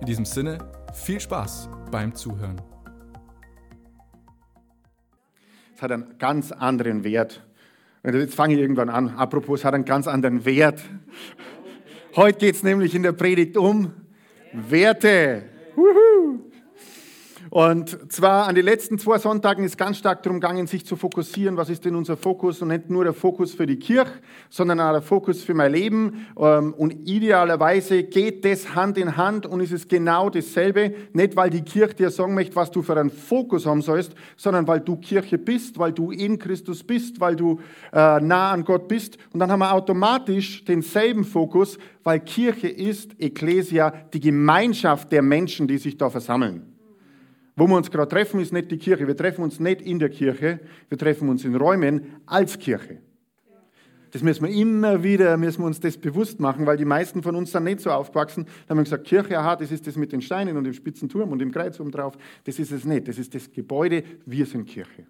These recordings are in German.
In diesem Sinne, viel Spaß beim Zuhören. Es hat einen ganz anderen Wert. Jetzt fange ich irgendwann an. Apropos, es hat einen ganz anderen Wert. Heute geht es nämlich in der Predigt um Werte. Und zwar an den letzten zwei Sonntagen ist ganz stark darum gegangen, sich zu fokussieren, was ist denn unser Fokus und nicht nur der Fokus für die Kirche, sondern auch der Fokus für mein Leben. Ähm, und idealerweise geht das Hand in Hand und ist es genau dasselbe, nicht weil die Kirche dir sagen möchte, was du für einen Fokus haben sollst, sondern weil du Kirche bist, weil du in Christus bist, weil du äh, nah an Gott bist. Und dann haben wir automatisch denselben Fokus, weil Kirche ist, Ecclesia, die Gemeinschaft der Menschen, die sich da versammeln. Wo wir uns gerade treffen, ist nicht die Kirche. Wir treffen uns nicht in der Kirche, wir treffen uns in Räumen als Kirche. Das müssen wir immer wieder, müssen wir uns das bewusst machen, weil die meisten von uns sind nicht so aufgewachsen. Da haben wir gesagt, Kirche, aha, das ist das mit den Steinen und dem spitzen Turm und dem Kreuz oben drauf. Das ist es nicht. Das ist das Gebäude. Wir sind Kirche.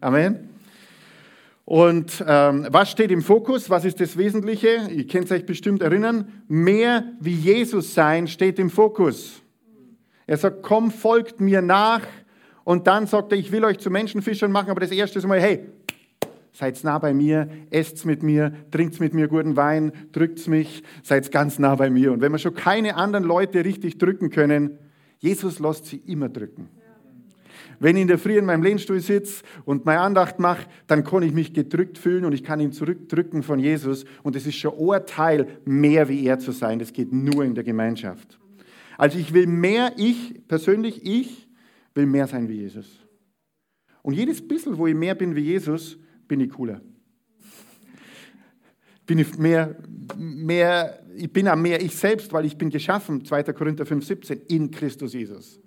Amen. Und ähm, was steht im Fokus? Was ist das Wesentliche? Ihr könnt euch bestimmt erinnern. Mehr wie Jesus sein steht im Fokus. Er sagt, komm, folgt mir nach. Und dann sagt er, ich will euch zu Menschenfischern machen, aber das erste ist mal, hey, seid nah bei mir, esst mit mir, trinkt mit mir guten Wein, drückt mich, seid ganz nah bei mir. Und wenn wir schon keine anderen Leute richtig drücken können, Jesus lässt sie immer drücken. Wenn ich in der Früh in meinem Lehnstuhl sitze und meine Andacht mache, dann kann ich mich gedrückt fühlen und ich kann ihn zurückdrücken von Jesus. Und es ist schon ein Teil, mehr wie er zu sein. Das geht nur in der Gemeinschaft. Also ich will mehr, ich persönlich, ich will mehr sein wie Jesus. Und jedes bisschen, wo ich mehr bin wie Jesus, bin ich cooler. Bin ich mehr, mehr, ich bin auch mehr ich selbst, weil ich bin geschaffen, 2. Korinther 5, 17, in Christus Jesus.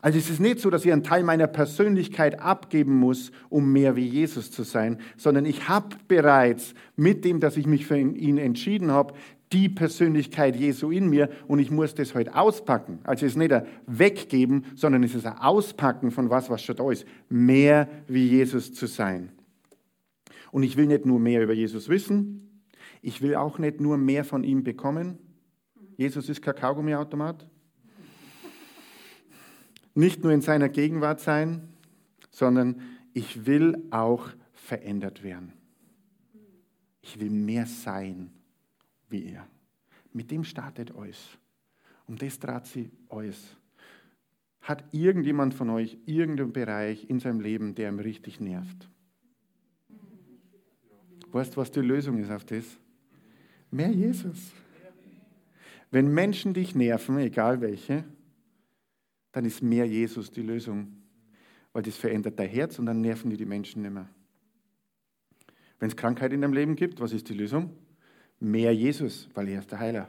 Also es ist nicht so, dass ich einen Teil meiner Persönlichkeit abgeben muss, um mehr wie Jesus zu sein, sondern ich habe bereits mit dem, dass ich mich für ihn entschieden habe, die Persönlichkeit Jesu in mir und ich muss das heute halt auspacken. Also es ist nicht ein Weggeben, sondern es ist ein Auspacken von was, was schon da ist. Mehr wie Jesus zu sein. Und ich will nicht nur mehr über Jesus wissen, ich will auch nicht nur mehr von ihm bekommen. Jesus ist kein Kaugummiautomat. Nicht nur in seiner Gegenwart sein, sondern ich will auch verändert werden. Ich will mehr sein wie er. Mit dem startet alles. Um das dreht sie alles. Hat irgendjemand von euch irgendeinen Bereich in seinem Leben, der ihm richtig nervt? Weißt du, was die Lösung ist auf das? Mehr Jesus. Wenn Menschen dich nerven, egal welche, dann ist mehr Jesus die Lösung. Weil das verändert dein Herz und dann nerven die die Menschen nicht mehr. Wenn es Krankheit in deinem Leben gibt, was ist die Lösung? Mehr Jesus, weil er ist der Heiler.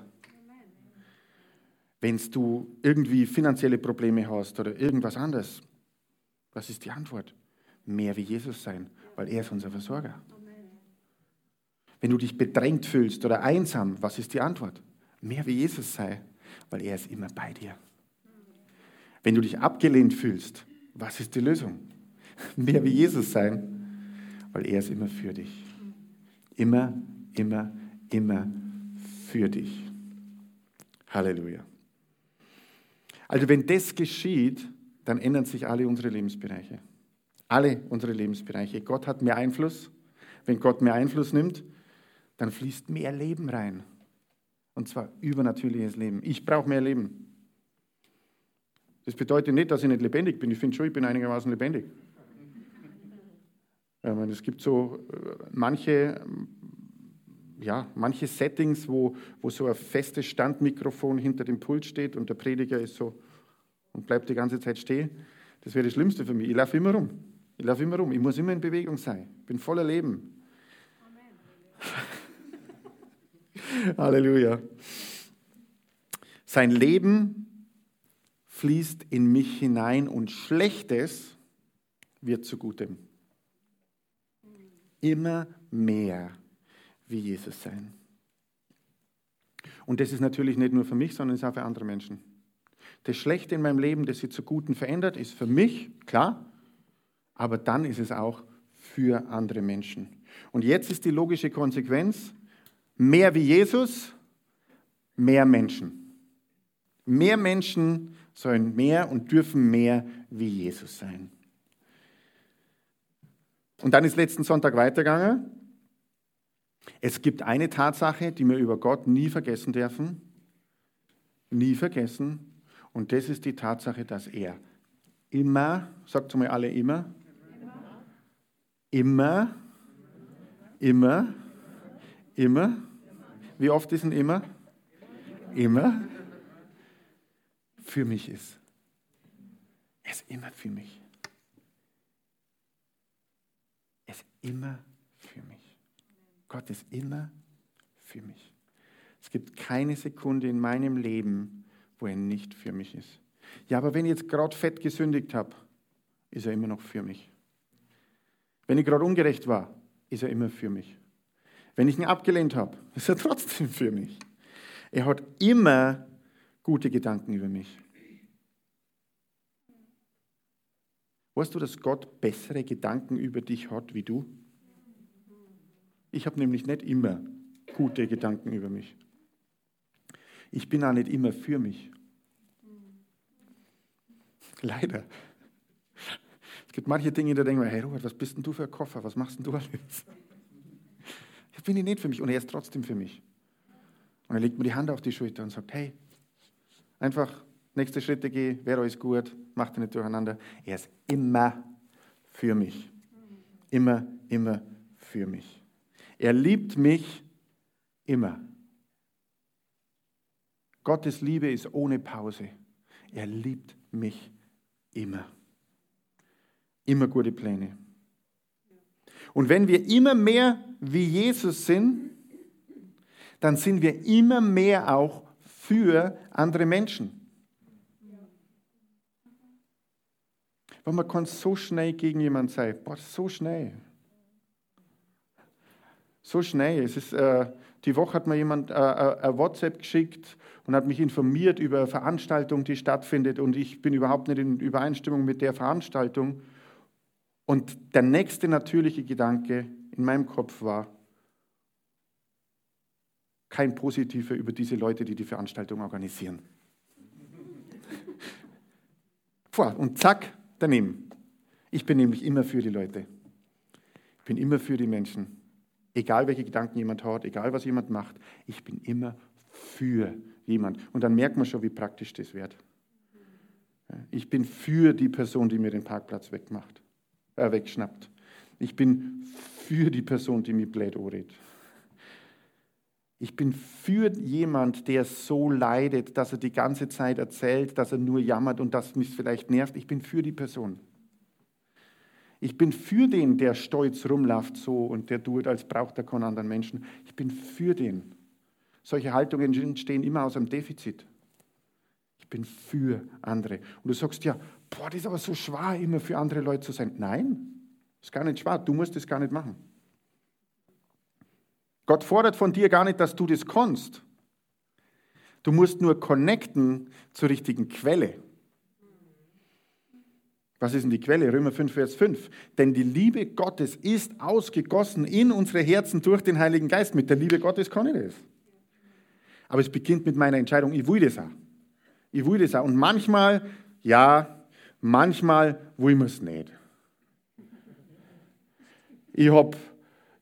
Wenn du irgendwie finanzielle Probleme hast oder irgendwas anderes, was ist die Antwort? Mehr wie Jesus sein, weil er ist unser Versorger. Wenn du dich bedrängt fühlst oder einsam, was ist die Antwort? Mehr wie Jesus sei, weil er ist immer bei dir. Wenn du dich abgelehnt fühlst, was ist die Lösung? Mehr wie Jesus sein, weil er ist immer für dich. Immer, immer, immer für dich. Halleluja. Also wenn das geschieht, dann ändern sich alle unsere Lebensbereiche. Alle unsere Lebensbereiche. Gott hat mehr Einfluss. Wenn Gott mehr Einfluss nimmt, dann fließt mehr Leben rein. Und zwar übernatürliches Leben. Ich brauche mehr Leben. Das bedeutet nicht, dass ich nicht lebendig bin. Ich finde schon, ich bin einigermaßen lebendig. Es gibt so äh, manche ja, manche Settings, wo, wo so ein festes Standmikrofon hinter dem Pult steht und der Prediger ist so und bleibt die ganze Zeit stehen, das wäre das Schlimmste für mich. Ich laufe immer rum. Ich laufe immer rum. Ich muss immer in Bewegung sein. Ich bin voller Leben. Halleluja. Sein Leben fließt in mich hinein und Schlechtes wird zu Gutem. Immer mehr wie Jesus sein. Und das ist natürlich nicht nur für mich, sondern es ist auch für andere Menschen. Das Schlechte in meinem Leben, das sich zu Guten verändert, ist für mich, klar, aber dann ist es auch für andere Menschen. Und jetzt ist die logische Konsequenz, mehr wie Jesus, mehr Menschen. Mehr Menschen sollen mehr und dürfen mehr wie Jesus sein. Und dann ist letzten Sonntag weitergegangen. Es gibt eine Tatsache, die wir über Gott nie vergessen dürfen. Nie vergessen. Und das ist die Tatsache, dass er immer, sagt mal alle immer, immer, immer, immer, wie oft ist ein immer? Immer für mich ist. Er ist immer für mich. Er ist immer für mich. Gott ist immer für mich. Es gibt keine Sekunde in meinem Leben, wo er nicht für mich ist. Ja, aber wenn ich jetzt gerade fett gesündigt habe, ist er immer noch für mich. Wenn ich gerade ungerecht war, ist er immer für mich. Wenn ich ihn abgelehnt habe, ist er trotzdem für mich. Er hat immer gute Gedanken über mich. Weißt du, dass Gott bessere Gedanken über dich hat wie du? Ich habe nämlich nicht immer gute Gedanken über mich. Ich bin auch nicht immer für mich. Leider. Es gibt manche Dinge, da denken wir, hey Robert, was bist denn du für ein Koffer? Was machst denn du alles? Ich bin nicht für mich und er ist trotzdem für mich. Und er legt mir die Hand auf die Schulter und sagt, hey, einfach nächste Schritte geh, wäre alles gut, macht er nicht durcheinander. Er ist immer für mich. Immer, immer für mich. Er liebt mich immer. Gottes Liebe ist ohne Pause. Er liebt mich immer. Immer gute Pläne. Und wenn wir immer mehr wie Jesus sind, dann sind wir immer mehr auch für andere Menschen. Weil man kann so schnell gegen jemanden sein. Boah, so schnell. So schnell. Es ist, äh, die Woche hat mir jemand äh, äh, ein WhatsApp geschickt und hat mich informiert über eine Veranstaltung, die stattfindet und ich bin überhaupt nicht in Übereinstimmung mit der Veranstaltung. Und der nächste natürliche Gedanke in meinem Kopf war, kein positiver über diese Leute, die die Veranstaltung organisieren. und zack, daneben. Ich bin nämlich immer für die Leute. Ich bin immer für die Menschen. Egal welche Gedanken jemand hat, egal was jemand macht, ich bin immer für jemand. Und dann merkt man schon, wie praktisch das wird. Ich bin für die Person, die mir den Parkplatz wegmacht, äh, wegschnappt. Ich bin für die Person, die mir blöd anredet. Ich bin für jemand, der so leidet, dass er die ganze Zeit erzählt, dass er nur jammert und das mich vielleicht nervt. Ich bin für die Person. Ich bin für den, der stolz rumläuft so und der tut, als braucht er keinen anderen Menschen. Ich bin für den. Solche Haltungen entstehen immer aus einem Defizit. Ich bin für andere. Und du sagst ja, boah, das ist aber so schwer, immer für andere Leute zu sein. Nein, ist gar nicht schwer. Du musst das gar nicht machen. Gott fordert von dir gar nicht, dass du das kannst. Du musst nur connecten zur richtigen Quelle. Was ist denn die Quelle? Römer 5, Vers 5. Denn die Liebe Gottes ist ausgegossen in unsere Herzen durch den Heiligen Geist. Mit der Liebe Gottes kann ich das. Aber es beginnt mit meiner Entscheidung, ich will das auch. Ich will das auch. Und manchmal, ja, manchmal will man es nicht. Ich habe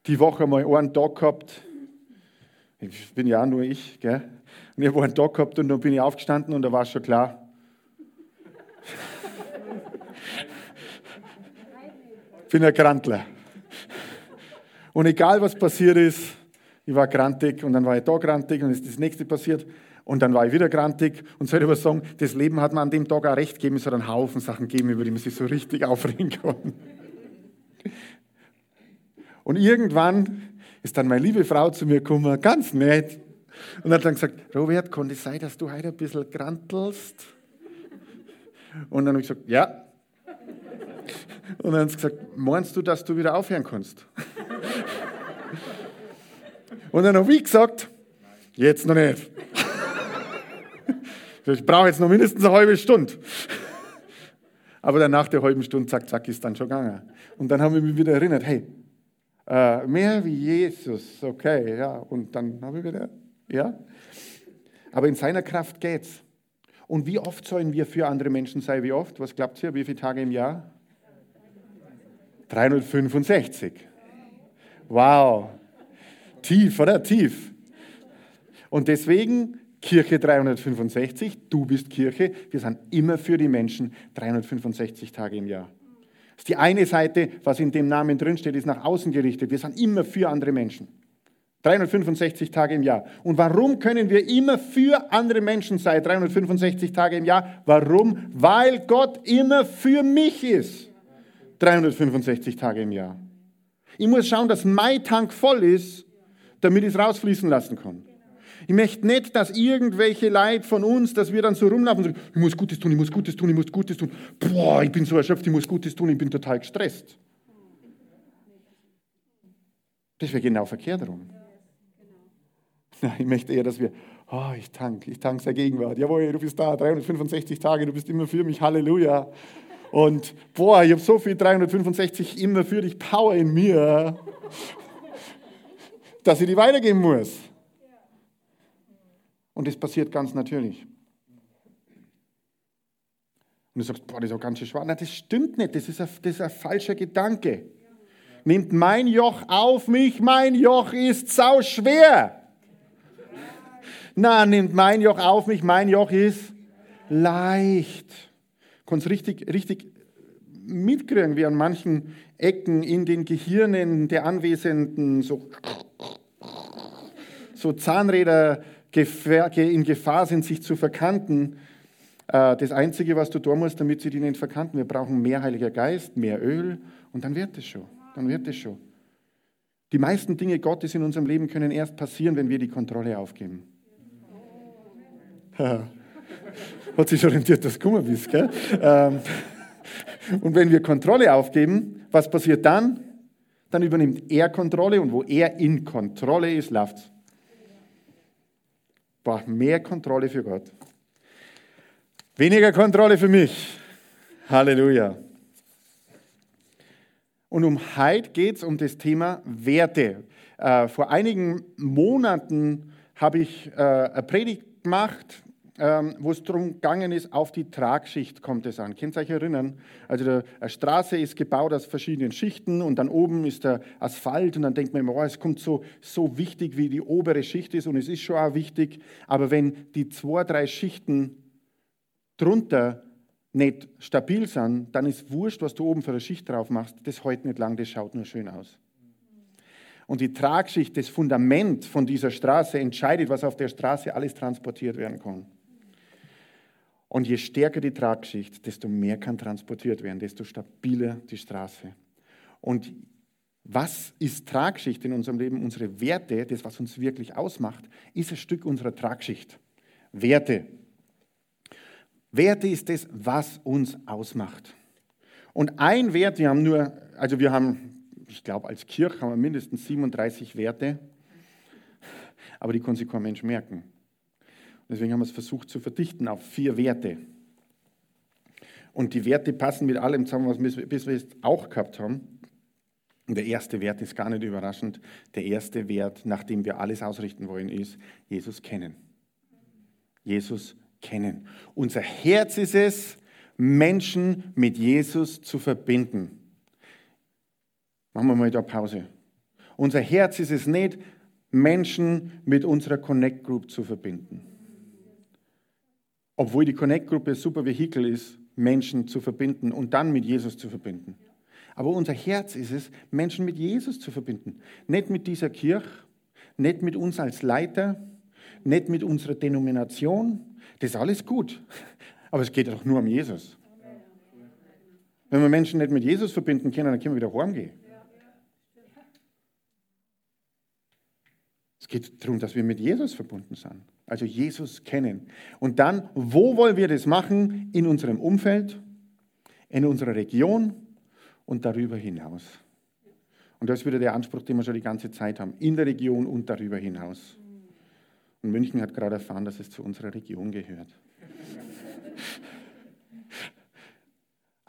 die Woche mal einen Tag gehabt, ich bin ja nur ich, gell? Und ich habe einen Tag gehabt und dann bin ich aufgestanden und da war es schon klar. ich bin ein Grantler. Und egal was passiert ist, ich war grantig und dann war ich da grantig und ist das nächste passiert und dann war ich wieder grantig und soll ich aber sagen, das Leben hat mir an dem Tag auch recht gegeben, es hat einen Haufen Sachen gegeben, über die man sich so richtig aufregen kann. Und irgendwann ist dann meine liebe Frau zu mir gekommen, ganz nett, und hat dann gesagt, Robert, kann es sein, dass du heute ein bisschen grantelst? Und dann habe ich gesagt, ja. Und dann hat sie gesagt, meinst du, dass du wieder aufhören kannst? Und dann habe ich gesagt, jetzt noch nicht. Ich brauche jetzt noch mindestens eine halbe Stunde. Aber dann nach der halben Stunde, zack, zack, ist dann schon gegangen. Und dann haben wir mich wieder erinnert, hey, äh, mehr wie Jesus, okay, ja. Und dann habe ich wieder, ja. Aber in seiner Kraft geht's. Und wie oft sollen wir für andere Menschen sein? Wie oft? Was glaubt ihr? Wie viele Tage im Jahr? 365. Wow. Tief, oder? Tief. Und deswegen Kirche 365, du bist Kirche, wir sind immer für die Menschen 365 Tage im Jahr. Das ist die eine Seite, was in dem Namen drinsteht, ist nach außen gerichtet. Wir sind immer für andere Menschen. 365 Tage im Jahr. Und warum können wir immer für andere Menschen sein, 365 Tage im Jahr? Warum? Weil Gott immer für mich ist, 365 Tage im Jahr. Ich muss schauen, dass mein Tank voll ist, damit ich es rausfließen lassen kann. Ich möchte nicht, dass irgendwelche Leid von uns, dass wir dann so rumlaufen und sagen, ich muss Gutes tun, ich muss Gutes tun, ich muss Gutes tun. Boah, ich bin so erschöpft, ich muss Gutes tun, ich bin total gestresst. Das wäre genau verkehrt rum. Ich möchte eher, dass wir, oh, ich tank, ich tank der Gegenwart. Jawohl, du bist da, 365 Tage, du bist immer für mich, Halleluja. Und boah, ich habe so viel 365 immer für dich Power in mir, dass ich die weitergeben muss. Und das passiert ganz natürlich. Und du sagst, boah, das ist auch ganz schön schwer. Nein, das stimmt nicht. Das ist ein, das ist ein falscher Gedanke. Nimmt mein Joch auf mich, mein Joch ist sau schwer. Na, nimmt mein Joch auf mich, mein Joch ist leicht. Kannst richtig, richtig mitkriegen, wie an manchen Ecken in den Gehirnen der Anwesenden so, so Zahnräder in Gefahr sind, sich zu verkanten. Äh, das Einzige, was du tun musst, damit sie die nicht verkanten, wir brauchen mehr Heiliger Geist, mehr Öl und dann wird es schon. Dann wird es schon. Die meisten Dinge Gottes in unserem Leben können erst passieren, wenn wir die Kontrolle aufgeben. Hat sich orientiert, dass du gekommen bist, gell? Ähm, und wenn wir Kontrolle aufgeben, was passiert dann? Dann übernimmt er Kontrolle und wo er in Kontrolle ist, läuft es brauche mehr Kontrolle für Gott. Weniger Kontrolle für mich. Halleluja. Und um heute geht es um das Thema Werte. Äh, vor einigen Monaten habe ich äh, eine Predigt gemacht ähm, wo es darum gegangen ist, auf die Tragschicht kommt es an. Könnt ihr euch erinnern? Also eine Straße ist gebaut aus verschiedenen Schichten und dann oben ist der Asphalt und dann denkt man immer, oh, es kommt so, so wichtig, wie die obere Schicht ist und es ist schon auch wichtig, aber wenn die zwei, drei Schichten drunter nicht stabil sind, dann ist wurscht, was du oben für eine Schicht drauf machst, das hält nicht lang, das schaut nur schön aus. Und die Tragschicht, das Fundament von dieser Straße entscheidet, was auf der Straße alles transportiert werden kann. Und je stärker die Tragschicht, desto mehr kann transportiert werden, desto stabiler die Straße. Und was ist Tragschicht in unserem Leben? Unsere Werte, das, was uns wirklich ausmacht, ist ein Stück unserer Tragschicht. Werte. Werte ist das, was uns ausmacht. Und ein Wert, wir haben nur, also wir haben, ich glaube, als Kirche haben wir mindestens 37 Werte, aber die kann sich kein Mensch merken. Deswegen haben wir es versucht zu verdichten auf vier Werte. Und die Werte passen mit allem zusammen, was wir bis jetzt auch gehabt haben. Und der erste Wert ist gar nicht überraschend. Der erste Wert, nach dem wir alles ausrichten wollen, ist Jesus kennen. Jesus kennen. Unser Herz ist es, Menschen mit Jesus zu verbinden. Machen wir mal da Pause. Unser Herz ist es nicht, Menschen mit unserer Connect Group zu verbinden obwohl die Connect-Gruppe super Vehikel ist, Menschen zu verbinden und dann mit Jesus zu verbinden. Aber unser Herz ist es, Menschen mit Jesus zu verbinden. Nicht mit dieser Kirche, nicht mit uns als Leiter, nicht mit unserer Denomination. Das ist alles gut. Aber es geht doch nur um Jesus. Wenn wir Menschen nicht mit Jesus verbinden können, dann können wir wieder heimgehen. Es geht darum, dass wir mit Jesus verbunden sind. Also Jesus kennen. Und dann, wo wollen wir das machen? In unserem Umfeld, in unserer Region und darüber hinaus. Und das ist wieder der Anspruch, den wir schon die ganze Zeit haben. In der Region und darüber hinaus. Und München hat gerade erfahren, dass es zu unserer Region gehört.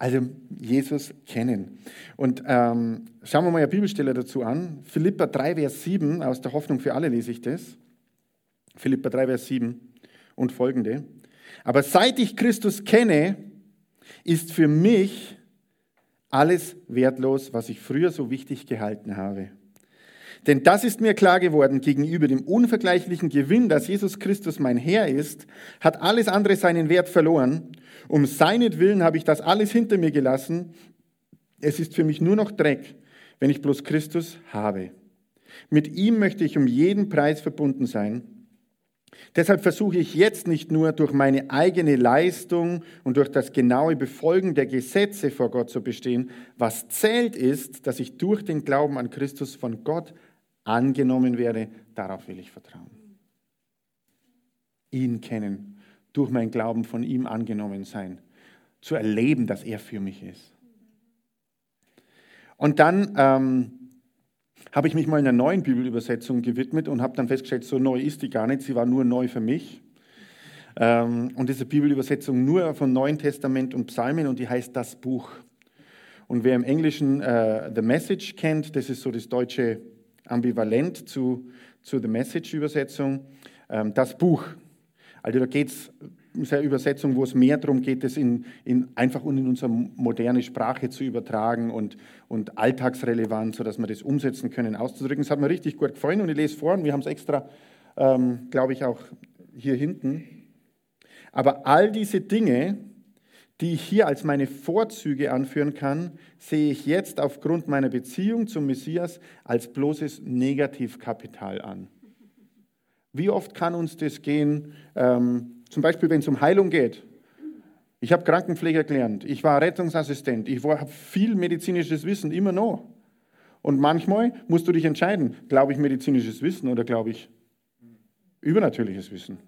Also Jesus kennen. Und ähm, schauen wir mal eine Bibelstelle dazu an. Philippa 3, Vers 7, aus der Hoffnung für alle lese ich das. Philippa 3, Vers 7 und folgende. Aber seit ich Christus kenne, ist für mich alles wertlos, was ich früher so wichtig gehalten habe. Denn das ist mir klar geworden, gegenüber dem unvergleichlichen Gewinn, dass Jesus Christus mein Herr ist, hat alles andere seinen Wert verloren. Um seinetwillen habe ich das alles hinter mir gelassen. Es ist für mich nur noch Dreck, wenn ich bloß Christus habe. Mit ihm möchte ich um jeden Preis verbunden sein. Deshalb versuche ich jetzt nicht nur durch meine eigene Leistung und durch das genaue Befolgen der Gesetze vor Gott zu bestehen. Was zählt ist, dass ich durch den Glauben an Christus von Gott angenommen werde, darauf will ich vertrauen. Ihn kennen, durch mein Glauben von ihm angenommen sein, zu erleben, dass er für mich ist. Und dann ähm, habe ich mich mal einer neuen Bibelübersetzung gewidmet und habe dann festgestellt, so neu ist die gar nicht, sie war nur neu für mich. Ähm, und diese Bibelübersetzung nur von Neuen Testament und Psalmen und die heißt das Buch. Und wer im Englischen äh, The Message kennt, das ist so das deutsche ambivalent zu, zu The Message-Übersetzung, ähm, das Buch. Also da geht es, Übersetzung, wo es mehr darum geht, es in, in, einfach in unsere moderne Sprache zu übertragen und, und alltagsrelevant, sodass wir das umsetzen können, auszudrücken. Das hat mir richtig gut gefallen und ich lese vor und wir haben es extra, ähm, glaube ich, auch hier hinten. Aber all diese Dinge, die ich hier als meine Vorzüge anführen kann, sehe ich jetzt aufgrund meiner Beziehung zum Messias als bloßes Negativkapital an. Wie oft kann uns das gehen, ähm, zum Beispiel wenn es um Heilung geht? Ich habe Krankenpfleger gelernt, ich war Rettungsassistent, ich habe viel medizinisches Wissen, immer noch. Und manchmal musst du dich entscheiden, glaube ich medizinisches Wissen oder glaube ich übernatürliches Wissen.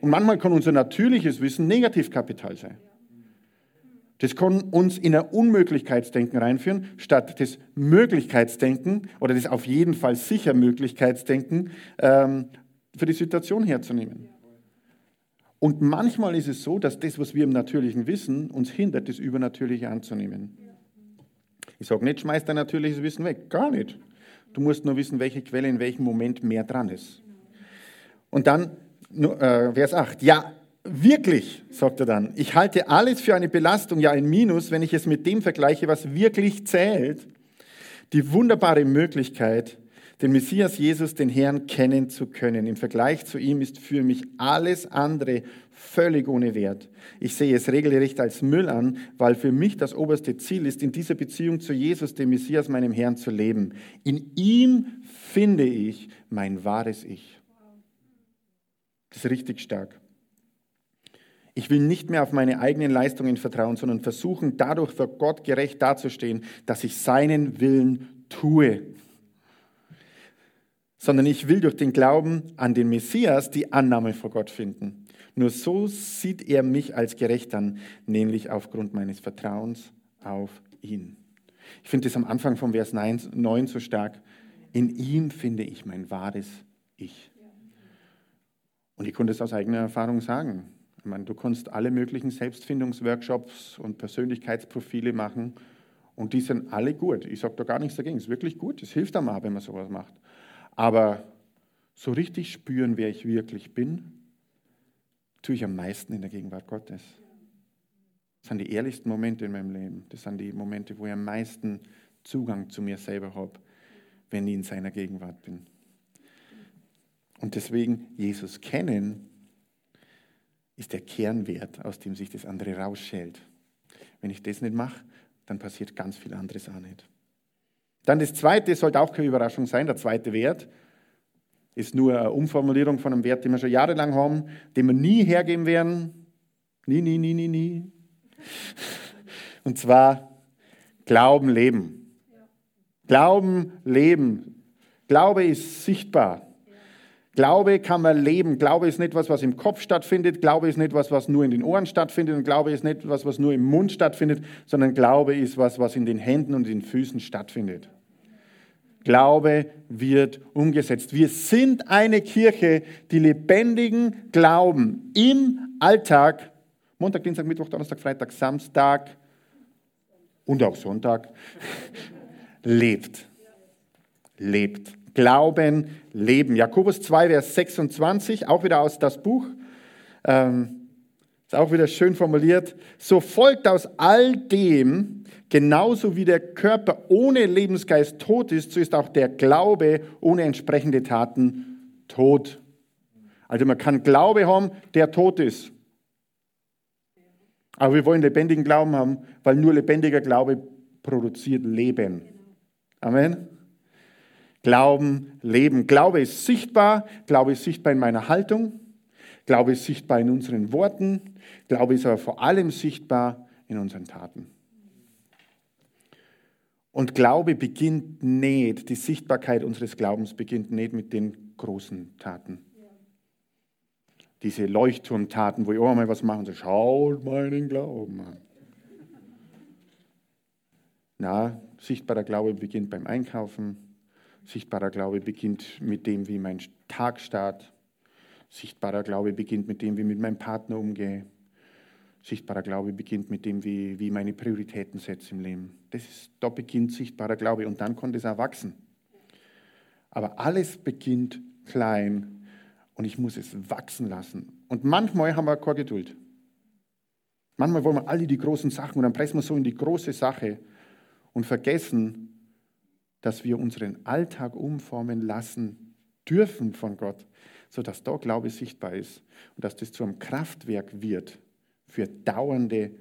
Und manchmal kann unser natürliches Wissen Negativkapital sein. Das kann uns in ein Unmöglichkeitsdenken reinführen, statt das Möglichkeitsdenken oder das auf jeden Fall sicher Möglichkeitsdenken ähm, für die Situation herzunehmen. Und manchmal ist es so, dass das, was wir im Natürlichen wissen, uns hindert, das Übernatürliche anzunehmen. Ich sage nicht, schmeiß dein natürliches Wissen weg. Gar nicht. Du musst nur wissen, welche Quelle in welchem Moment mehr dran ist. Und dann äh, Vers 8. Ja, Wirklich, sagt er dann, ich halte alles für eine Belastung, ja ein Minus, wenn ich es mit dem vergleiche, was wirklich zählt. Die wunderbare Möglichkeit, den Messias Jesus, den Herrn, kennen zu können. Im Vergleich zu ihm ist für mich alles andere völlig ohne Wert. Ich sehe es regelrecht als Müll an, weil für mich das oberste Ziel ist, in dieser Beziehung zu Jesus, dem Messias, meinem Herrn, zu leben. In ihm finde ich mein wahres Ich. Das ist richtig stark. Ich will nicht mehr auf meine eigenen Leistungen vertrauen, sondern versuchen, dadurch für Gott gerecht dazustehen, dass ich seinen Willen tue. Sondern ich will durch den Glauben an den Messias die Annahme vor Gott finden. Nur so sieht er mich als gerecht an, nämlich aufgrund meines Vertrauens auf ihn. Ich finde das am Anfang vom Vers 9 so stark. In ihm finde ich mein wahres Ich. Und ich konnte es aus eigener Erfahrung sagen. Ich meine, du kannst alle möglichen Selbstfindungsworkshops und Persönlichkeitsprofile machen und die sind alle gut. Ich sage da gar nichts dagegen. Es ist wirklich gut. Es hilft einem auch, wenn man sowas macht. Aber so richtig spüren, wer ich wirklich bin, tue ich am meisten in der Gegenwart Gottes. Das sind die ehrlichsten Momente in meinem Leben. Das sind die Momente, wo ich am meisten Zugang zu mir selber habe, wenn ich in seiner Gegenwart bin. Und deswegen Jesus kennen ist der Kernwert, aus dem sich das andere rausschält. Wenn ich das nicht mache, dann passiert ganz viel anderes auch nicht. Dann das zweite, sollte auch keine Überraschung sein, der zweite Wert ist nur eine Umformulierung von einem Wert, den wir schon jahrelang haben, den wir nie hergeben werden. Nie, nie, nie, nie, nie. Und zwar Glauben, Leben. Glauben, Leben. Glaube ist sichtbar. Glaube kann man leben. Glaube ist nicht was, was im Kopf stattfindet. Glaube ist nicht was, was nur in den Ohren stattfindet. Und Glaube ist nicht was, was nur im Mund stattfindet, sondern Glaube ist was, was in den Händen und den Füßen stattfindet. Glaube wird umgesetzt. Wir sind eine Kirche, die lebendigen Glauben im Alltag, Montag, Dienstag, Mittwoch, Donnerstag, Freitag, Samstag und auch Sonntag, lebt. Lebt. Glauben, Leben. Jakobus 2, Vers 26, auch wieder aus das Buch. Ähm, ist auch wieder schön formuliert. So folgt aus all dem, genauso wie der Körper ohne Lebensgeist tot ist, so ist auch der Glaube ohne entsprechende Taten tot. Also man kann Glaube haben, der tot ist. Aber wir wollen lebendigen Glauben haben, weil nur lebendiger Glaube produziert Leben. Amen. Glauben, Leben. Glaube ist sichtbar. Glaube ist sichtbar in meiner Haltung. Glaube ist sichtbar in unseren Worten. Glaube ist aber vor allem sichtbar in unseren Taten. Und Glaube beginnt nicht, die Sichtbarkeit unseres Glaubens beginnt nicht mit den großen Taten. Diese Leuchtturmtaten, wo ich auch mal was mache und so, schaut meinen Glauben an. Na, sichtbarer Glaube beginnt beim Einkaufen, Sichtbarer Glaube beginnt mit dem, wie mein Tag startet. Sichtbarer Glaube beginnt mit dem, wie ich mit meinem Partner umgehe. Sichtbarer Glaube beginnt mit dem, wie, wie meine Prioritäten setze im Leben. Das ist, da beginnt sichtbarer Glaube und dann kann das auch wachsen. Aber alles beginnt klein und ich muss es wachsen lassen. Und manchmal haben wir keine Geduld. Manchmal wollen wir alle die großen Sachen und dann pressen wir so in die große Sache und vergessen, dass wir unseren Alltag umformen lassen dürfen von Gott, sodass da Glaube sichtbar ist und dass das zu einem Kraftwerk wird für dauernde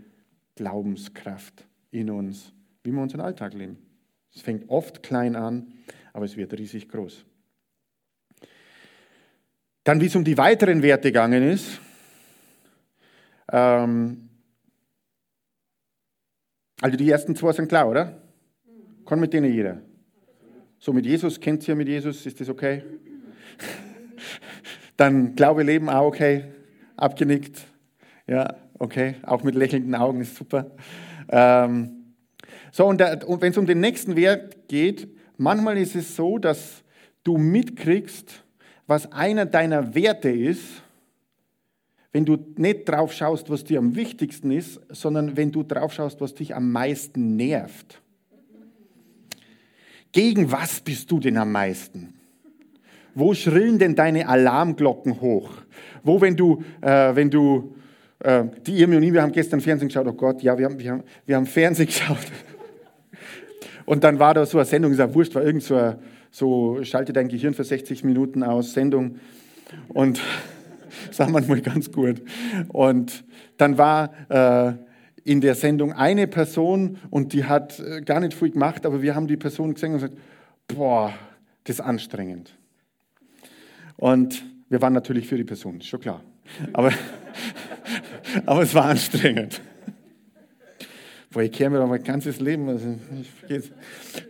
Glaubenskraft in uns, wie wir unseren Alltag leben. Es fängt oft klein an, aber es wird riesig groß. Dann, wie es um die weiteren Werte gegangen ist, ähm, also die ersten zwei sind klar, oder? Kann mit denen jeder. So mit Jesus, kennt ihr mit Jesus, ist das okay? Dann Glaube, Leben auch okay, abgenickt. Ja, okay, auch mit lächelnden Augen ist super. Ähm, so, und, und wenn es um den nächsten Wert geht, manchmal ist es so, dass du mitkriegst, was einer deiner Werte ist, wenn du nicht drauf schaust, was dir am wichtigsten ist, sondern wenn du drauf schaust, was dich am meisten nervt. Gegen was bist du denn am meisten? Wo schrillen denn deine Alarmglocken hoch? Wo, wenn du, äh, wenn du, äh, die Irmi und ich, wir haben gestern Fernsehen geschaut, oh Gott, ja, wir haben, wir haben, wir haben Fernsehen geschaut. Und dann war da so eine Sendung, ist ja wurscht, war irgend so, ein, so schalte dein Gehirn für 60 Minuten aus, Sendung. Und sagen wir mal ganz gut. Und dann war, äh, in der Sendung eine Person und die hat äh, gar nicht viel gemacht, aber wir haben die Person gesehen und gesagt, boah, das ist anstrengend. Und wir waren natürlich für die Person, ist schon klar. Aber, aber es war anstrengend. Boah, ich kehre mir doch mein ganzes Leben. Also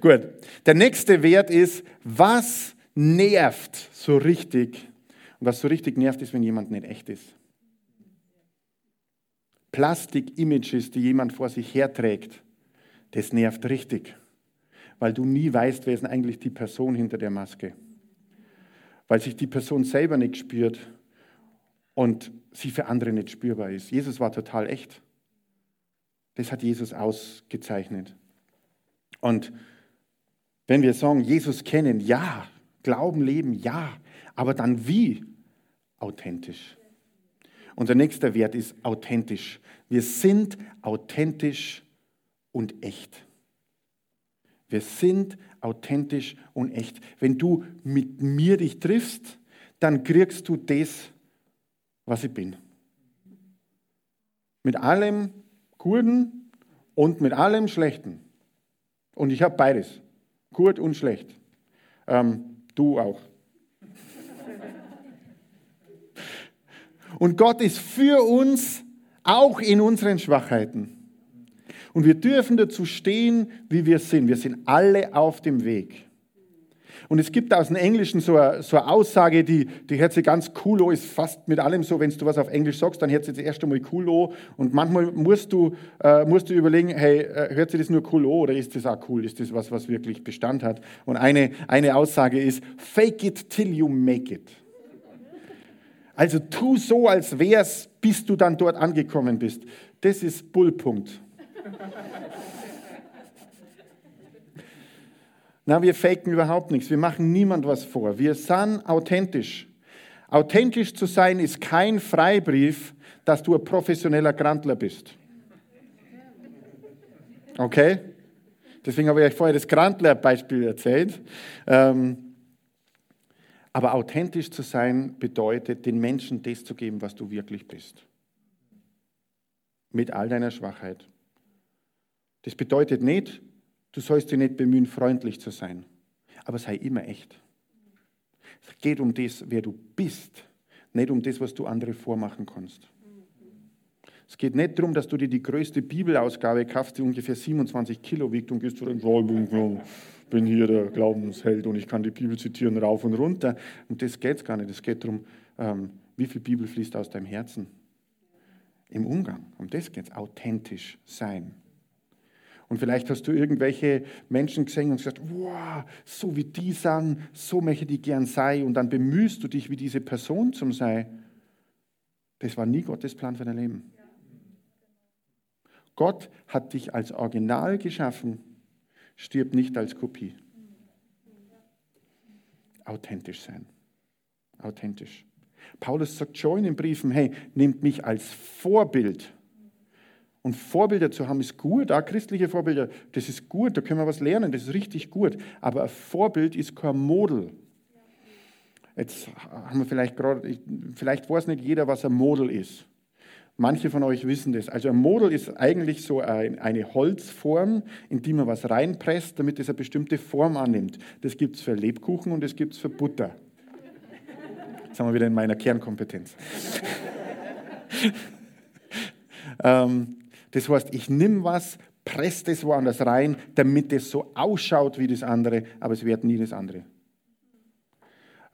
Gut. Der nächste Wert ist, was nervt so richtig? Und was so richtig nervt, ist, wenn jemand nicht echt ist. Plastik-Images, die jemand vor sich herträgt, das nervt richtig, weil du nie weißt, wer ist eigentlich die Person hinter der Maske. Weil sich die Person selber nicht spürt und sie für andere nicht spürbar ist. Jesus war total echt. Das hat Jesus ausgezeichnet. Und wenn wir sagen, Jesus kennen, ja, Glauben, Leben, ja, aber dann wie? Authentisch. Unser nächster Wert ist authentisch. Wir sind authentisch und echt. Wir sind authentisch und echt. Wenn du mit mir dich triffst, dann kriegst du das, was ich bin. Mit allem Guten und mit allem Schlechten. Und ich habe beides, gut und schlecht. Ähm, du auch. Und Gott ist für uns auch in unseren Schwachheiten. Und wir dürfen dazu stehen, wie wir sind. Wir sind alle auf dem Weg. Und es gibt aus dem Englischen so eine, so eine Aussage, die, die hört sich ganz cool an, ist fast mit allem so, wenn du was auf Englisch sagst, dann hört sich das erst einmal cool an. Und manchmal musst du, äh, musst du überlegen, hey, äh, hört sich das nur cool an oder ist das auch cool? Ist das was, was wirklich Bestand hat? Und eine, eine Aussage ist, fake it till you make it. Also tu so, als wär's, bis du dann dort angekommen bist. Das ist Bullpunkt. Na, wir faken überhaupt nichts. Wir machen niemand was vor. Wir sind authentisch. Authentisch zu sein ist kein Freibrief, dass du ein professioneller Grantler bist. Okay? Deswegen habe ich euch vorher das Grantler-Beispiel erzählt. Ähm, aber authentisch zu sein bedeutet, den Menschen das zu geben, was du wirklich bist. Mit all deiner Schwachheit. Das bedeutet nicht, Du sollst dich nicht bemühen, freundlich zu sein, aber sei immer echt. Es geht um das, wer du bist, nicht um das, was du andere vormachen kannst. Es geht nicht darum, dass du dir die größte Bibelausgabe kaufst, die ungefähr 27 Kilo wiegt und gehst zu den ich bin hier der Glaubensheld und ich kann die Bibel zitieren rauf und runter. Und das geht gar nicht. Es geht darum, ähm, wie viel Bibel fließt aus deinem Herzen. Im Umgang. Um das geht es. Authentisch sein. Und vielleicht hast du irgendwelche Menschen gesehen und gesagt, wow, so wie die sagen, so möchte die gern sein. Und dann bemühst du dich, wie diese Person zum sei. Das war nie Gottes Plan für dein Leben. Gott hat dich als Original geschaffen, stirb nicht als Kopie. Authentisch sein. Authentisch. Paulus sagt schon in den Briefen, hey, nehmt mich als Vorbild und Vorbilder zu haben ist gut, auch christliche Vorbilder, das ist gut, da können wir was lernen, das ist richtig gut. Aber ein Vorbild ist kein Model. Jetzt haben wir vielleicht gerade, vielleicht weiß nicht jeder, was ein Model ist. Manche von euch wissen das. Also ein Model ist eigentlich so eine Holzform, in die man was reinpresst, damit es eine bestimmte Form annimmt. Das gibt es für Lebkuchen und das gibt es für Butter. Jetzt sind wir wieder in meiner Kernkompetenz. ähm, das heißt, ich nehme was, presse das woanders rein, damit es so ausschaut wie das andere, aber es wird nie das andere.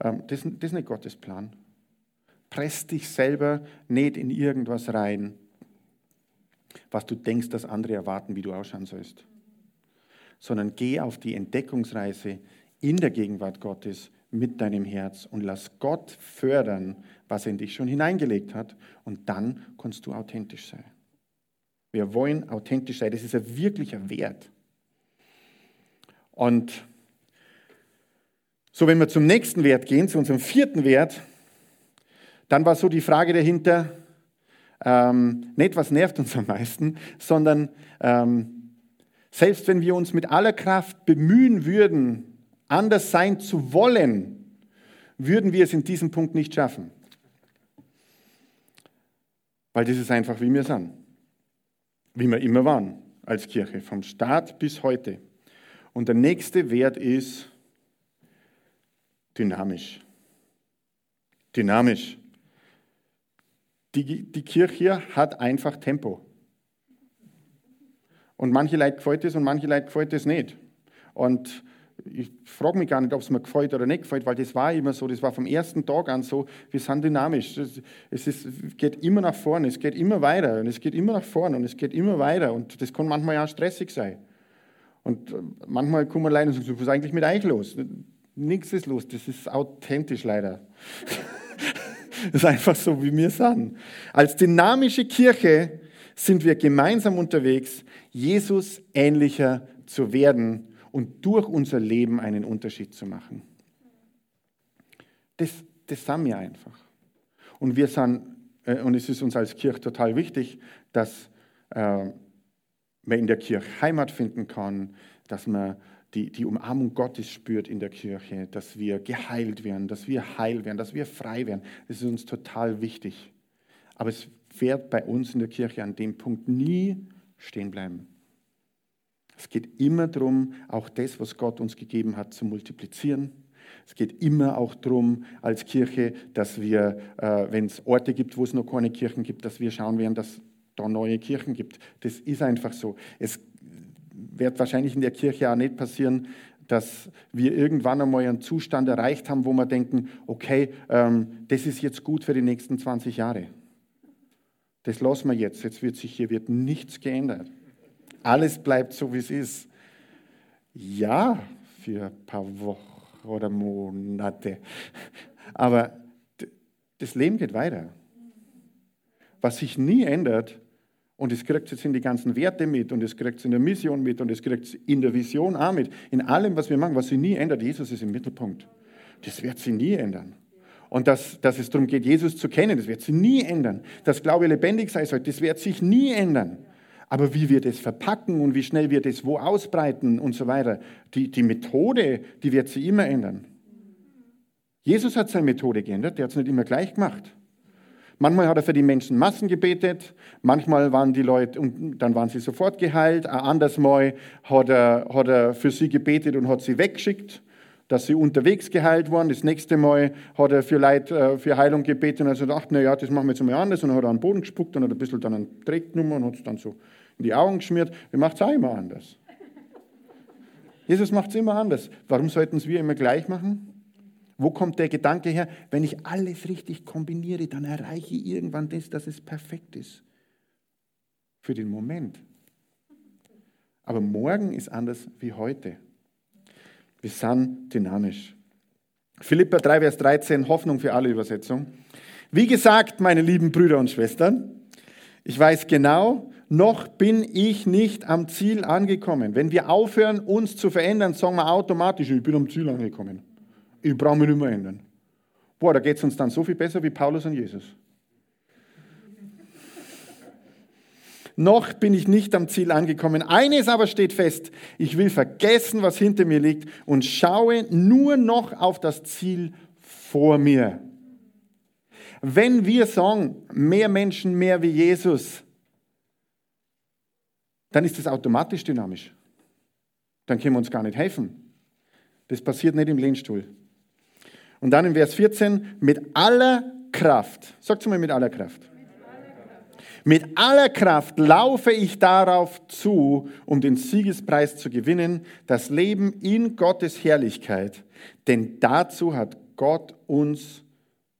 Ähm, das ist nicht Gottes Plan. Press dich selber nicht in irgendwas rein, was du denkst, dass andere erwarten, wie du ausschauen sollst. Sondern geh auf die Entdeckungsreise in der Gegenwart Gottes mit deinem Herz und lass Gott fördern, was er in dich schon hineingelegt hat. Und dann kannst du authentisch sein. Wir wollen authentisch sein. Das ist ein wirklicher Wert. Und so, wenn wir zum nächsten Wert gehen, zu unserem vierten Wert, dann war so die Frage dahinter, ähm, nicht was nervt uns am meisten, sondern ähm, selbst wenn wir uns mit aller Kraft bemühen würden, anders sein zu wollen, würden wir es in diesem Punkt nicht schaffen. Weil das ist einfach, wie wir sind wie wir immer waren als Kirche, vom Start bis heute. Und der nächste Wert ist dynamisch. Dynamisch. Die, die Kirche hat einfach Tempo. Und manche Leute gefällt es und manche Leute gefällt es nicht. Und ich frage mich gar nicht, ob es mir gefällt oder nicht gefällt, weil das war immer so, das war vom ersten Tag an so, wir sind dynamisch. Es ist, geht immer nach vorne, es geht immer weiter und es geht immer nach vorne und es geht immer weiter und das kann manchmal auch stressig sein. Und äh, manchmal kommen Leute und sagen, was ist eigentlich mit euch los? Nichts ist los, das ist authentisch leider. das ist einfach so, wie wir sind. Als dynamische Kirche sind wir gemeinsam unterwegs, Jesus ähnlicher zu werden und durch unser Leben einen Unterschied zu machen. Das, das sind wir einfach. Und wir sind, äh, und es ist uns als Kirche total wichtig, dass äh, man in der Kirche Heimat finden kann, dass man die, die Umarmung Gottes spürt in der Kirche, dass wir geheilt werden, dass wir heil werden, dass wir frei werden. Das ist uns total wichtig. Aber es wird bei uns in der Kirche an dem Punkt nie stehen bleiben. Es geht immer darum, auch das, was Gott uns gegeben hat, zu multiplizieren. Es geht immer auch darum, als Kirche, dass wir, äh, wenn es Orte gibt, wo es noch keine Kirchen gibt, dass wir schauen werden, dass da neue Kirchen gibt. Das ist einfach so. Es wird wahrscheinlich in der Kirche auch nicht passieren, dass wir irgendwann einmal einen Zustand erreicht haben, wo wir denken, okay, ähm, das ist jetzt gut für die nächsten 20 Jahre. Das lassen wir jetzt. Jetzt wird sich hier wird nichts geändert. Alles bleibt so, wie es ist. Ja, für ein paar Wochen oder Monate. Aber das Leben geht weiter. Was sich nie ändert, und es kriegt es jetzt in die ganzen Werte mit und es kriegt es in der Mission mit und es kriegt es in der Vision auch mit. In allem, was wir machen, was sich nie ändert, Jesus ist im Mittelpunkt. Das wird sich nie ändern. Und dass, dass es darum geht, Jesus zu kennen, das wird sich nie ändern. Dass Glaube lebendig sein soll, das wird sich nie ändern. Aber wie wir das verpacken und wie schnell wir das wo ausbreiten und so weiter, die, die Methode, die wird sich immer ändern. Jesus hat seine Methode geändert, der hat es nicht immer gleich gemacht. Manchmal hat er für die Menschen Massen gebetet, manchmal waren die Leute, und dann waren sie sofort geheilt. Ein anderes Mal hat er, hat er für sie gebetet und hat sie weggeschickt, dass sie unterwegs geheilt waren. Das nächste Mal hat er für Leute äh, für Heilung gebetet und hat gedacht, naja, das machen wir jetzt mal anders. Und dann hat er an den Boden gespuckt und hat ein bisschen dann einen Dreck genommen und hat es dann so in die Augen geschmiert. Er macht es auch immer anders. Jesus macht es immer anders. Warum sollten es wir immer gleich machen? Wo kommt der Gedanke her? Wenn ich alles richtig kombiniere, dann erreiche ich irgendwann das, dass es perfekt ist. Für den Moment. Aber morgen ist anders wie heute. Wir sind dynamisch. Philippa 3, Vers 13, Hoffnung für alle Übersetzung. Wie gesagt, meine lieben Brüder und Schwestern, ich weiß genau, noch bin ich nicht am Ziel angekommen. Wenn wir aufhören, uns zu verändern, sagen wir automatisch, ich bin am Ziel angekommen. Ich brauche mich nicht mehr ändern. Boah, da geht es uns dann so viel besser wie Paulus und Jesus. Noch bin ich nicht am Ziel angekommen. Eines aber steht fest. Ich will vergessen, was hinter mir liegt und schaue nur noch auf das Ziel vor mir. Wenn wir sagen, mehr Menschen, mehr wie Jesus, dann ist das automatisch dynamisch. Dann können wir uns gar nicht helfen. Das passiert nicht im Lehnstuhl. Und dann in Vers 14, mit aller Kraft, sagt mal mit aller Kraft. Mit aller Kraft laufe ich darauf zu, um den Siegespreis zu gewinnen, das Leben in Gottes Herrlichkeit. Denn dazu hat Gott uns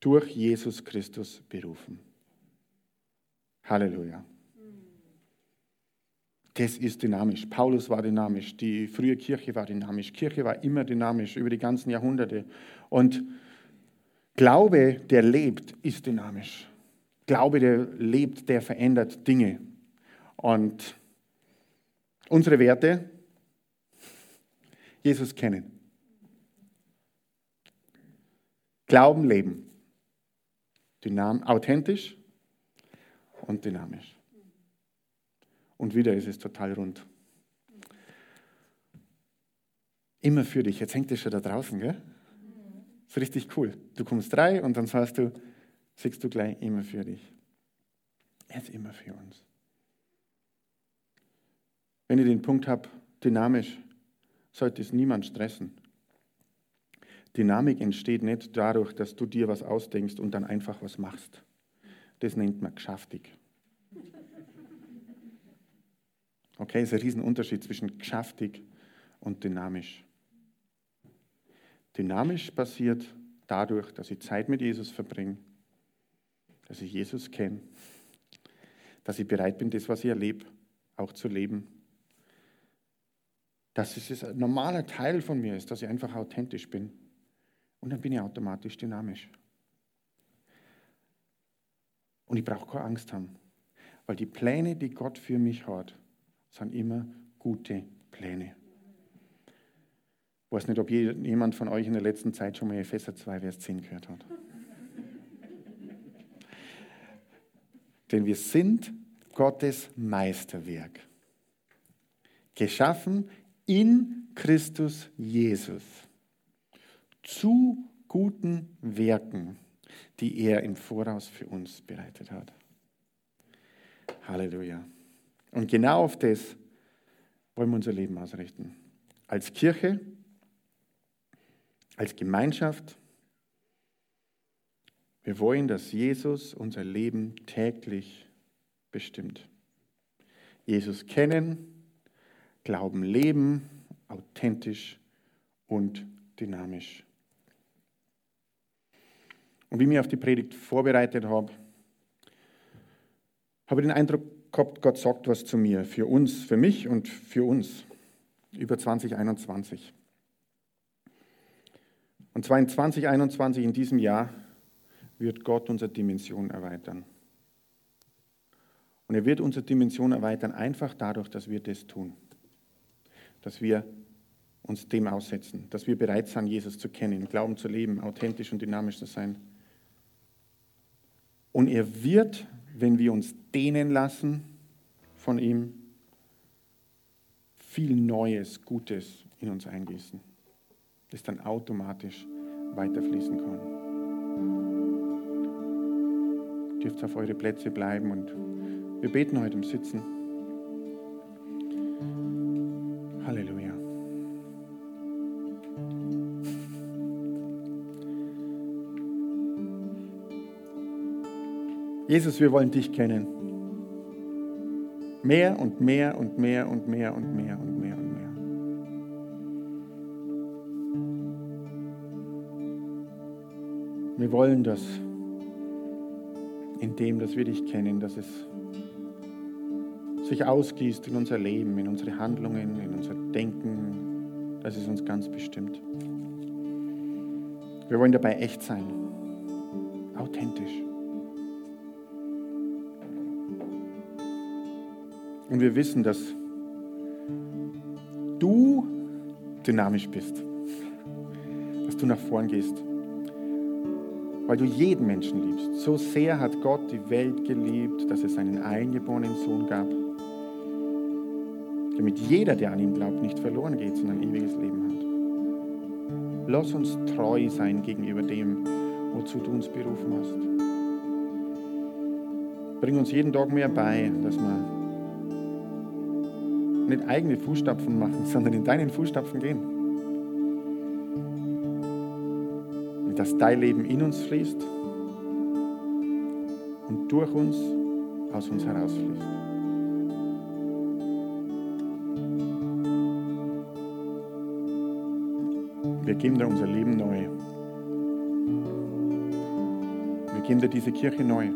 durch Jesus Christus berufen. Halleluja. Das ist dynamisch. Paulus war dynamisch, die frühe Kirche war dynamisch. Kirche war immer dynamisch über die ganzen Jahrhunderte. Und Glaube, der lebt, ist dynamisch. Glaube, der lebt, der verändert Dinge. Und unsere Werte, Jesus kennen. Glauben, leben. Dynam authentisch und dynamisch. Und wieder ist es total rund. Immer für dich. Jetzt hängt es schon da draußen, gell? Das ist richtig cool. Du kommst rein und dann sagst du, siehst du gleich immer für dich. Er ist immer für uns. Wenn ich den Punkt habe, dynamisch, sollte es niemand stressen. Dynamik entsteht nicht dadurch, dass du dir was ausdenkst und dann einfach was machst. Das nennt man geschäftig. Okay, ist ein Riesenunterschied zwischen geschäftig und dynamisch. Dynamisch passiert dadurch, dass ich Zeit mit Jesus verbringe, dass ich Jesus kenne, dass ich bereit bin, das, was ich erlebe, auch zu leben. Dass es ein normaler Teil von mir ist, dass ich einfach authentisch bin. Und dann bin ich automatisch dynamisch. Und ich brauche keine Angst haben, weil die Pläne, die Gott für mich hat, sind immer gute Pläne. Ich weiß nicht, ob jemand von euch in der letzten Zeit schon mal Epheser 2, Vers 10 gehört hat. Denn wir sind Gottes Meisterwerk. Geschaffen in Christus Jesus. Zu guten Werken, die er im Voraus für uns bereitet hat. Halleluja. Und genau auf das wollen wir unser Leben ausrichten. Als Kirche als Gemeinschaft. Wir wollen, dass Jesus unser Leben täglich bestimmt. Jesus kennen, Glauben leben, authentisch und dynamisch. Und wie ich mich auf die Predigt vorbereitet habe, habe ich den Eindruck Gott sagt was zu mir, für uns, für mich und für uns, über 2021. Und zwar in 2021, in diesem Jahr, wird Gott unsere Dimension erweitern. Und er wird unsere Dimension erweitern, einfach dadurch, dass wir das tun. Dass wir uns dem aussetzen, dass wir bereit sind, Jesus zu kennen, Glauben zu leben, authentisch und dynamisch zu sein. Und er wird, wenn wir uns dehnen lassen von ihm, viel Neues, Gutes in uns eingießen, das dann automatisch weiterfließen kann. Ihr dürft auf eure Plätze bleiben und wir beten heute im Sitzen. Halleluja. Jesus, wir wollen dich kennen. Mehr und mehr und mehr und mehr und mehr und mehr und mehr. Wir wollen das, indem dass wir dich kennen, dass es sich ausgießt in unser Leben, in unsere Handlungen, in unser Denken, dass es uns ganz bestimmt. Wir wollen dabei echt sein, authentisch. Und wir wissen, dass du dynamisch bist, dass du nach vorn gehst, weil du jeden Menschen liebst. So sehr hat Gott die Welt geliebt, dass es seinen eingeborenen Sohn gab, damit jeder, der an ihn glaubt, nicht verloren geht, sondern ein ewiges Leben hat. Lass uns treu sein gegenüber dem, wozu du uns berufen hast. Bring uns jeden Tag mehr bei, dass wir nicht eigene Fußstapfen machen, sondern in deinen Fußstapfen gehen. Und dass dein Leben in uns fließt und durch uns aus uns herausfließt. Wir geben dir unser Leben neu. Wir geben dir diese Kirche neu.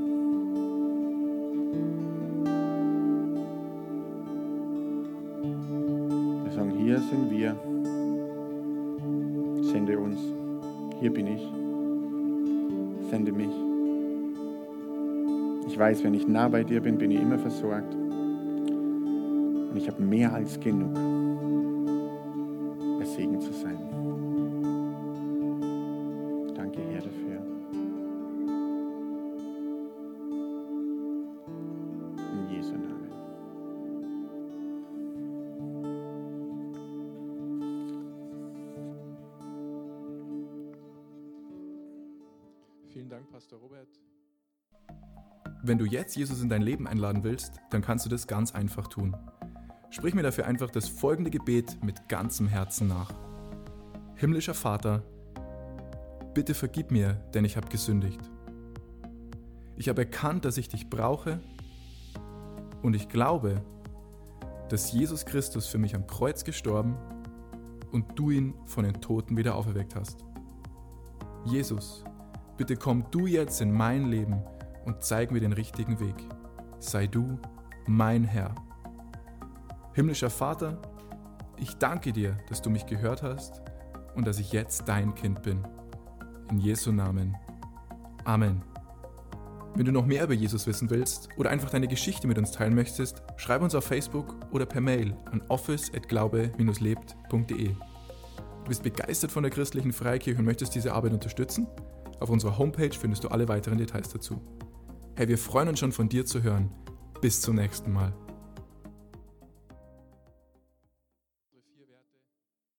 Hier bin ich. Sende mich. Ich weiß, wenn ich nah bei dir bin, bin ich immer versorgt. Und ich habe mehr als genug, Vielen Dank, Pastor Robert. Wenn du jetzt Jesus in dein Leben einladen willst, dann kannst du das ganz einfach tun. Sprich mir dafür einfach das folgende Gebet mit ganzem Herzen nach. Himmlischer Vater, bitte vergib mir, denn ich habe gesündigt. Ich habe erkannt, dass ich dich brauche und ich glaube, dass Jesus Christus für mich am Kreuz gestorben und du ihn von den Toten wieder auferweckt hast. Jesus, bitte komm du jetzt in mein Leben und zeig mir den richtigen Weg. Sei du mein Herr. Himmlischer Vater, ich danke dir, dass du mich gehört hast und dass ich jetzt dein Kind bin. In Jesu Namen. Amen. Wenn du noch mehr über Jesus wissen willst oder einfach deine Geschichte mit uns teilen möchtest, schreib uns auf Facebook oder per Mail an office@glaube-lebt.de. Du bist begeistert von der christlichen Freikirche und möchtest diese Arbeit unterstützen? Auf unserer Homepage findest du alle weiteren Details dazu. Hey, wir freuen uns schon von dir zu hören. Bis zum nächsten Mal.